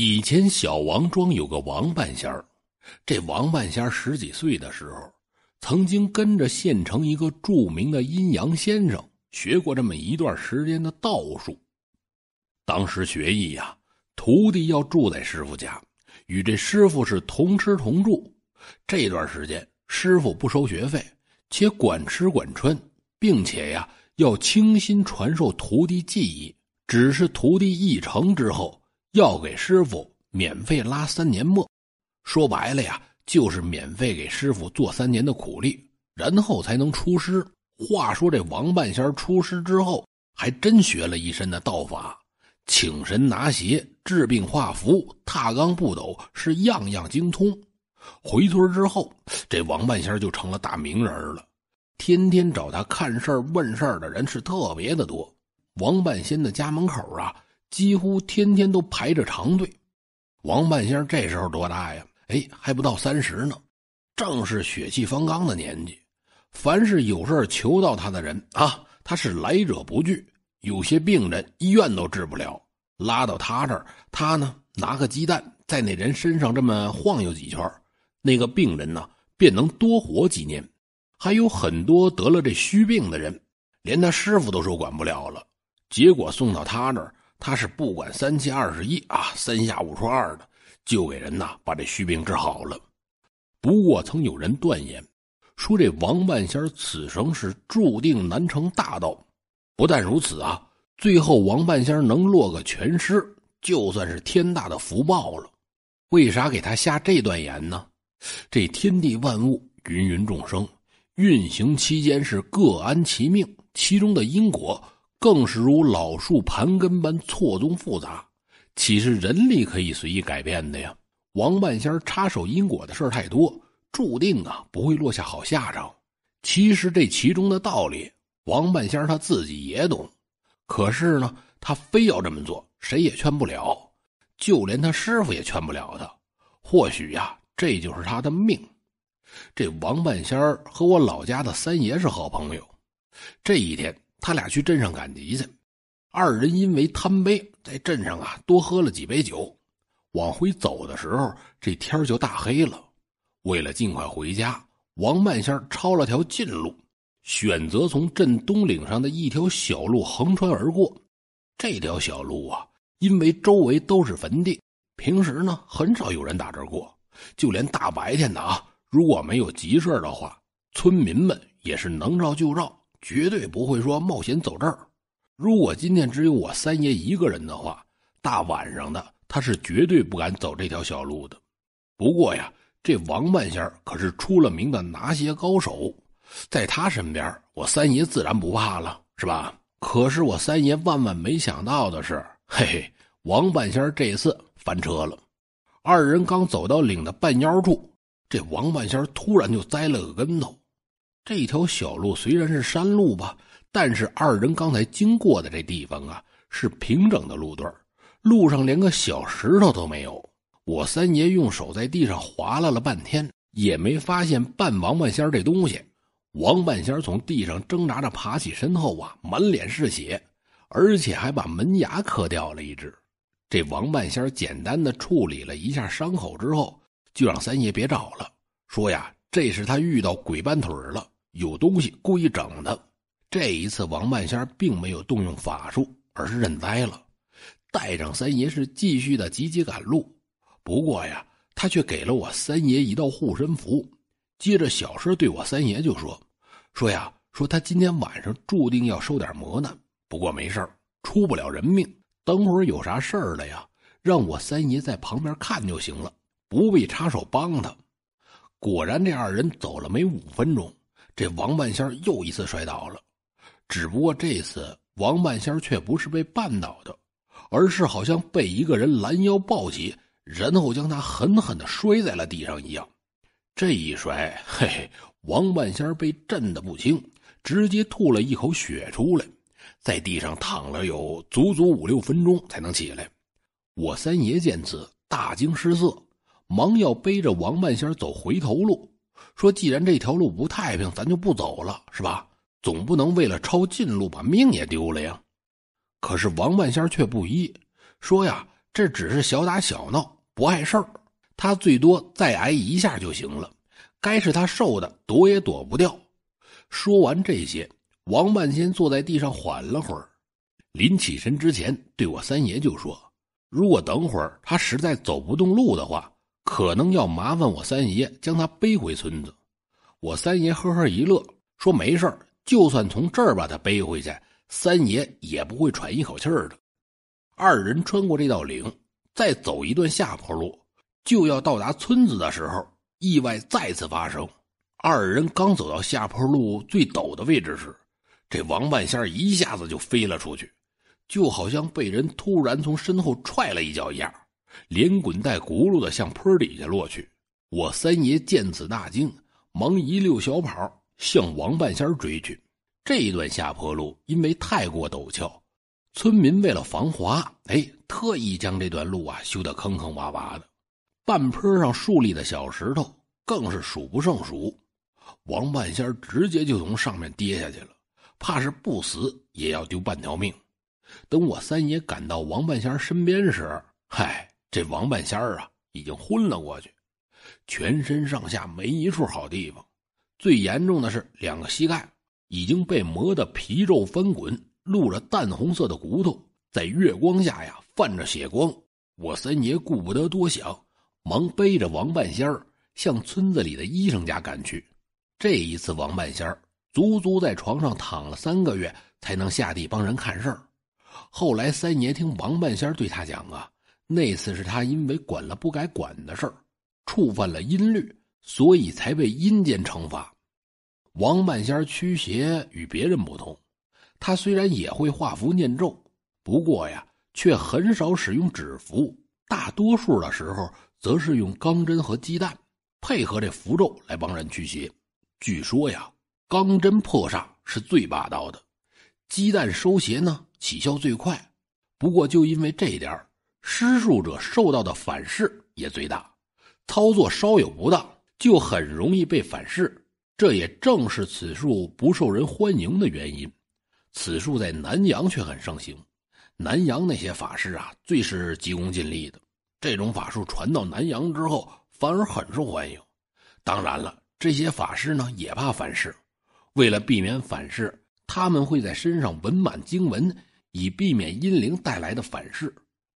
以前小王庄有个王半仙儿，这王半仙儿十几岁的时候，曾经跟着县城一个著名的阴阳先生学过这么一段时间的道术。当时学艺呀，徒弟要住在师傅家，与这师傅是同吃同住。这段时间，师傅不收学费，且管吃管穿，并且呀，要倾心传授徒弟技艺。只是徒弟一成之后。要给师傅免费拉三年磨，说白了呀，就是免费给师傅做三年的苦力，然后才能出师。话说这王半仙出师之后，还真学了一身的道法，请神拿邪、治病画符、踏罡步斗，是样样精通。回村之后，这王半仙就成了大名人了，天天找他看事儿、问事儿的人是特别的多。王半仙的家门口啊。几乎天天都排着长队。王半仙这时候多大呀？哎，还不到三十呢，正是血气方刚的年纪。凡是有事求到他的人啊，他是来者不拒。有些病人医院都治不了，拉到他这儿，他呢拿个鸡蛋在那人身上这么晃悠几圈，那个病人呢便能多活几年。还有很多得了这虚病的人，连他师傅都说管不了了，结果送到他这儿。他是不管三七二十一啊，三下五除二的，就给人呐把这虚病治好了。不过曾有人断言，说这王半仙此生是注定难成大道。不但如此啊，最后王半仙能落个全尸，就算是天大的福报了。为啥给他下这段言呢？这天地万物、芸芸众生运行期间是各安其命，其中的因果。更是如老树盘根般错综复杂，岂是人力可以随意改变的呀？王半仙插手因果的事太多，注定啊不会落下好下场。其实这其中的道理，王半仙他自己也懂，可是呢，他非要这么做，谁也劝不了，就连他师傅也劝不了他。或许呀，这就是他的命。这王半仙和我老家的三爷是好朋友，这一天。他俩去镇上赶集去，二人因为贪杯，在镇上啊多喝了几杯酒。往回走的时候，这天就大黑了。为了尽快回家，王半仙抄了条近路，选择从镇东岭上的一条小路横穿而过。这条小路啊，因为周围都是坟地，平时呢很少有人打这过。就连大白天的啊，如果没有急事的话，村民们也是能绕就绕。绝对不会说冒险走这儿。如果今天只有我三爷一个人的话，大晚上的他是绝对不敢走这条小路的。不过呀，这王半仙可是出了名的拿鞋高手，在他身边，我三爷自然不怕了，是吧？可是我三爷万万没想到的是，嘿嘿，王半仙这次翻车了。二人刚走到岭的半腰处，这王半仙突然就栽了个跟头。这条小路虽然是山路吧，但是二人刚才经过的这地方啊，是平整的路段路上连个小石头都没有。我三爷用手在地上划拉了半天，也没发现半王半仙这东西。王半仙从地上挣扎着爬起身后啊，满脸是血，而且还把门牙磕掉了一只。这王半仙简单的处理了一下伤口之后，就让三爷别找了，说呀，这是他遇到鬼搬腿了。有东西故意整他。这一次，王半仙并没有动用法术，而是认栽了。带上三爷是继续的急急赶路。不过呀，他却给了我三爷一道护身符。接着，小声对我三爷就说：“说呀，说他今天晚上注定要受点磨难，不过没事出不了人命。等会儿有啥事儿了呀，让我三爷在旁边看就行了，不必插手帮他。”果然，这二人走了没五分钟。这王半仙又一次摔倒了，只不过这次王半仙却不是被绊倒的，而是好像被一个人拦腰抱起，然后将他狠狠的摔在了地上一样。这一摔，嘿嘿，王半仙被震得不轻，直接吐了一口血出来，在地上躺了有足足五六分钟才能起来。我三爷见此大惊失色，忙要背着王半仙走回头路。说：“既然这条路不太平，咱就不走了，是吧？总不能为了抄近路把命也丢了呀。”可是王半仙却不依，说：“呀，这只是小打小闹，不碍事儿。他最多再挨一下就行了，该是他受的，躲也躲不掉。说完这些，王半仙坐在地上缓了会儿，临起身之前，对我三爷就说：“如果等会儿他实在走不动路的话，可能要麻烦我三爷将他背回村子。”我三爷呵呵一乐，说：“没事就算从这儿把他背回去，三爷也不会喘一口气儿的。”二人穿过这道岭，再走一段下坡路。就要到达村子的时候，意外再次发生。二人刚走到下坡路最陡的位置时，这王半仙一下子就飞了出去，就好像被人突然从身后踹了一脚一样，连滚带轱辘的向坡底下落去。我三爷见此大惊，忙一溜小跑向王半仙追去。这一段下坡路因为太过陡峭，村民为了防滑，哎，特意将这段路啊修得坑坑洼洼的。半坡上竖立的小石头更是数不胜数，王半仙直接就从上面跌下去了，怕是不死也要丢半条命。等我三爷赶到王半仙身边时，嗨，这王半仙儿啊已经昏了过去，全身上下没一处好地方，最严重的是两个膝盖已经被磨得皮肉翻滚，露着淡红色的骨头，在月光下呀泛着血光。我三爷顾不得多想。忙背着王半仙儿向村子里的医生家赶去。这一次，王半仙儿足足在床上躺了三个月，才能下地帮人看事儿。后来，三爷听王半仙儿对他讲啊，那次是他因为管了不该管的事儿，触犯了阴律，所以才被阴间惩罚。王半仙驱邪与别人不同，他虽然也会画符念咒，不过呀，却很少使用纸符，大多数的时候。则是用钢针和鸡蛋配合这符咒来帮人驱邪。据说呀，钢针破煞是最霸道的，鸡蛋收邪呢起效最快。不过就因为这点施术者受到的反噬也最大，操作稍有不当就很容易被反噬。这也正是此术不受人欢迎的原因。此术在南阳却很盛行，南阳那些法师啊，最是急功近利的。这种法术传到南阳之后，反而很受欢迎。当然了，这些法师呢也怕反噬，为了避免反噬，他们会在身上纹满经文，以避免阴灵带来的反噬。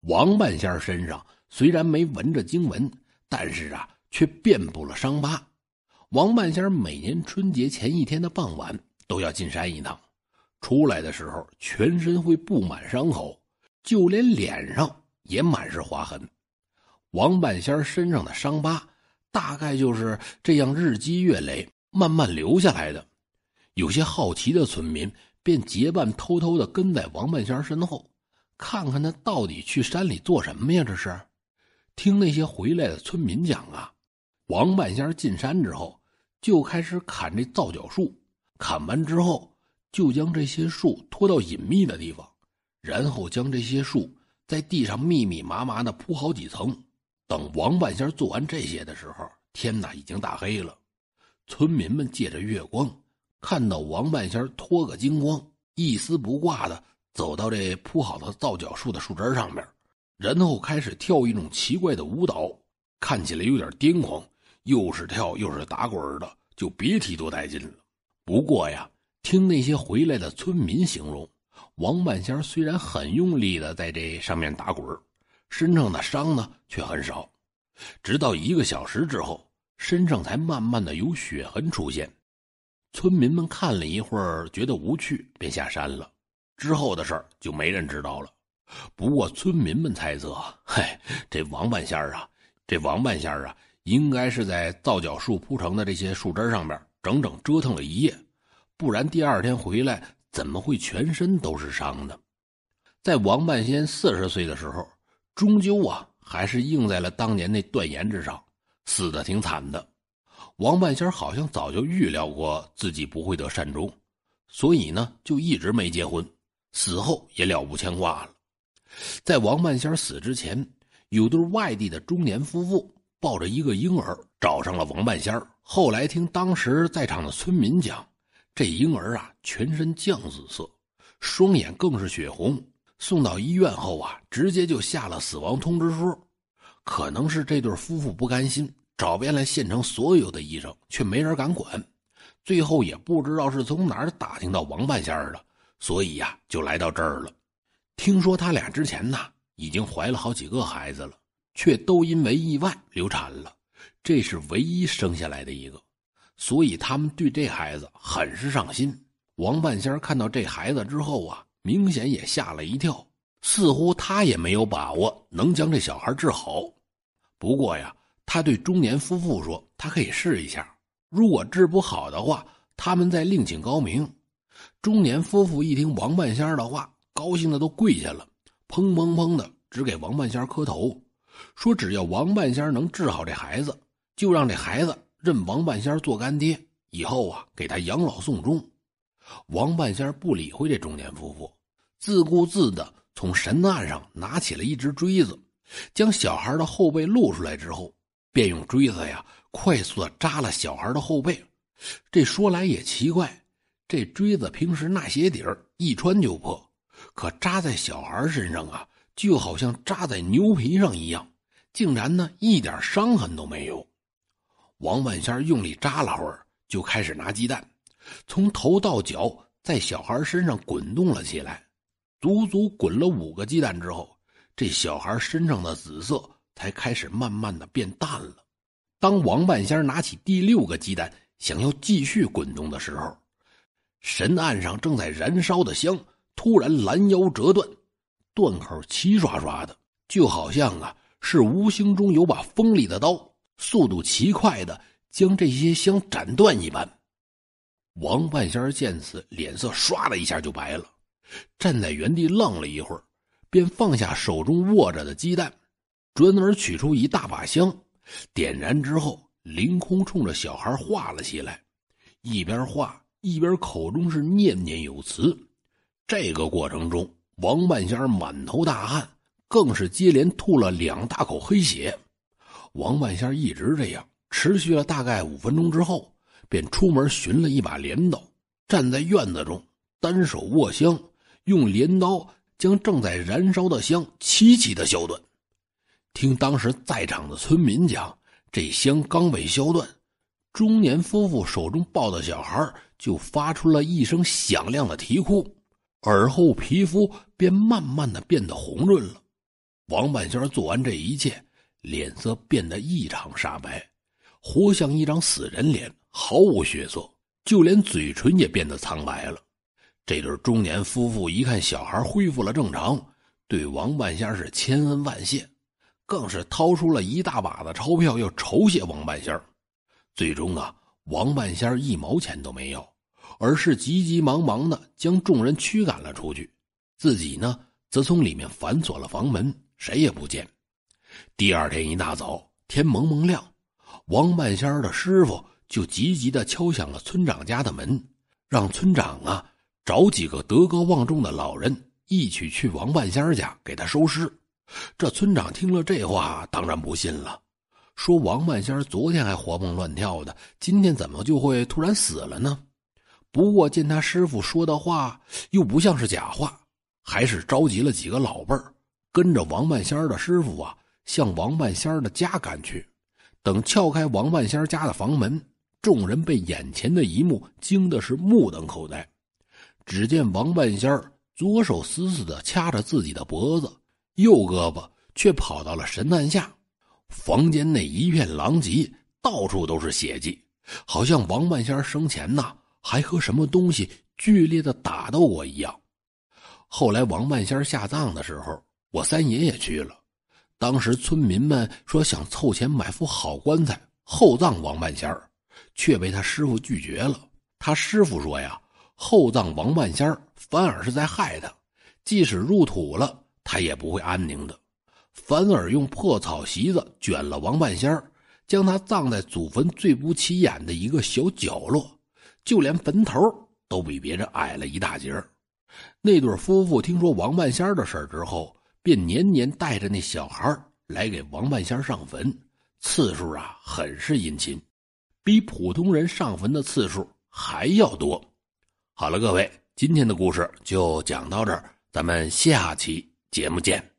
王半仙身上虽然没纹着经文，但是啊，却遍布了伤疤。王半仙每年春节前一天的傍晚都要进山一趟，出来的时候全身会布满伤口，就连脸上也满是划痕。王半仙身上的伤疤，大概就是这样日积月累慢慢留下来的。有些好奇的村民便结伴偷偷的跟在王半仙身后，看看他到底去山里做什么呀？这是听那些回来的村民讲啊，王半仙进山之后就开始砍这皂角树，砍完之后就将这些树拖到隐秘的地方，然后将这些树在地上密密麻麻的铺好几层。等王半仙做完这些的时候，天哪，已经大黑了。村民们借着月光，看到王半仙脱个精光，一丝不挂的走到这铺好的皂角树的树枝上面，然后开始跳一种奇怪的舞蹈，看起来有点癫狂，又是跳又是打滚的，就别提多带劲了。不过呀，听那些回来的村民形容，王半仙虽然很用力的在这上面打滚身上的伤呢却很少，直到一个小时之后，身上才慢慢的有血痕出现。村民们看了一会儿，觉得无趣，便下山了。之后的事儿就没人知道了。不过村民们猜测，嗨，这王半仙啊，这王半仙啊，应该是在皂角树铺成的这些树枝上面整整折腾了一夜，不然第二天回来怎么会全身都是伤呢？在王半仙四十岁的时候。终究啊，还是应在了当年那断言之上，死的挺惨的。王半仙好像早就预料过自己不会得善终，所以呢，就一直没结婚，死后也了无牵挂了。在王半仙死之前，有对外地的中年夫妇抱着一个婴儿找上了王半仙后来听当时在场的村民讲，这婴儿啊，全身酱紫色，双眼更是血红。送到医院后啊，直接就下了死亡通知书。可能是这对夫妇不甘心，找遍了县城所有的医生，却没人敢管。最后也不知道是从哪儿打听到王半仙儿的，所以呀，就来到这儿了。听说他俩之前呢，已经怀了好几个孩子了，却都因为意外流产了，这是唯一生下来的一个，所以他们对这孩子很是上心。王半仙看到这孩子之后啊，明显也吓了一跳，似乎他也没有把握能将这小孩治好。不过呀，他对中年夫妇说：“他可以试一下，如果治不好的话，他们再另请高明。”中年夫妇一听王半仙的话，高兴的都跪下了，砰砰砰的只给王半仙磕头，说：“只要王半仙能治好这孩子，就让这孩子认王半仙做干爹，以后啊给他养老送终。”王半仙不理会这中年夫妇，自顾自的从神案上拿起了一只锥子。将小孩的后背露出来之后，便用锥子呀快速的扎了小孩的后背。这说来也奇怪，这锥子平时那鞋底儿一穿就破，可扎在小孩身上啊，就好像扎在牛皮上一样，竟然呢一点伤痕都没有。王万仙用力扎了会儿，就开始拿鸡蛋，从头到脚在小孩身上滚动了起来，足足滚了五个鸡蛋之后。这小孩身上的紫色才开始慢慢的变淡了。当王半仙拿起第六个鸡蛋，想要继续滚动的时候，神案上正在燃烧的香突然拦腰折断，断口齐刷刷的，就好像啊是无形中有把锋利的刀，速度奇快的将这些香斩断一般。王半仙见此，脸色唰的一下就白了，站在原地愣了一会儿。便放下手中握着的鸡蛋，转而取出一大把香，点燃之后，凌空冲着小孩画了起来，一边画一边口中是念念有词。这个过程中，王半仙满头大汗，更是接连吐了两大口黑血。王半仙一直这样持续了大概五分钟之后，便出门寻了一把镰刀，站在院子中，单手握香，用镰刀。将正在燃烧的香齐齐的削断。听当时在场的村民讲，这香刚被削断，中年夫妇手中抱的小孩就发出了一声响亮的啼哭，而后皮肤便慢慢的变得红润了。王半仙做完这一切，脸色变得异常煞白，活像一张死人脸，毫无血色，就连嘴唇也变得苍白了。这对中年夫妇一看小孩恢复了正常，对王半仙是千恩万谢，更是掏出了一大把的钞票要酬谢王半仙最终啊，王半仙一毛钱都没有，而是急急忙忙的将众人驱赶了出去，自己呢则从里面反锁了房门，谁也不见。第二天一大早，天蒙蒙亮，王半仙的师傅就急急的敲响了村长家的门，让村长啊。找几个德高望重的老人一起去王半仙家给他收尸。这村长听了这话，当然不信了，说王半仙昨天还活蹦乱跳的，今天怎么就会突然死了呢？不过见他师傅说的话又不像是假话，还是召集了几个老辈儿，跟着王半仙的师傅啊，向王半仙的家赶去。等撬开王半仙家的房门，众人被眼前的一幕惊的是目瞪口呆。只见王半仙左手死死的掐着自己的脖子，右胳膊却跑到了神坛下。房间内一片狼藉，到处都是血迹，好像王半仙生前呐还和什么东西剧烈的打斗过一样。后来王半仙下葬的时候，我三爷也去了。当时村民们说想凑钱买副好棺材厚葬王半仙却被他师傅拒绝了。他师傅说呀。厚葬王半仙反而是在害他。即使入土了，他也不会安宁的。反而用破草席子卷了王半仙将他葬在祖坟最不起眼的一个小角落，就连坟头都比别人矮了一大截那对夫妇听说王半仙的事之后，便年年带着那小孩来给王半仙上坟，次数啊很是殷勤，比普通人上坟的次数还要多。好了，各位，今天的故事就讲到这儿。咱们下期节目见。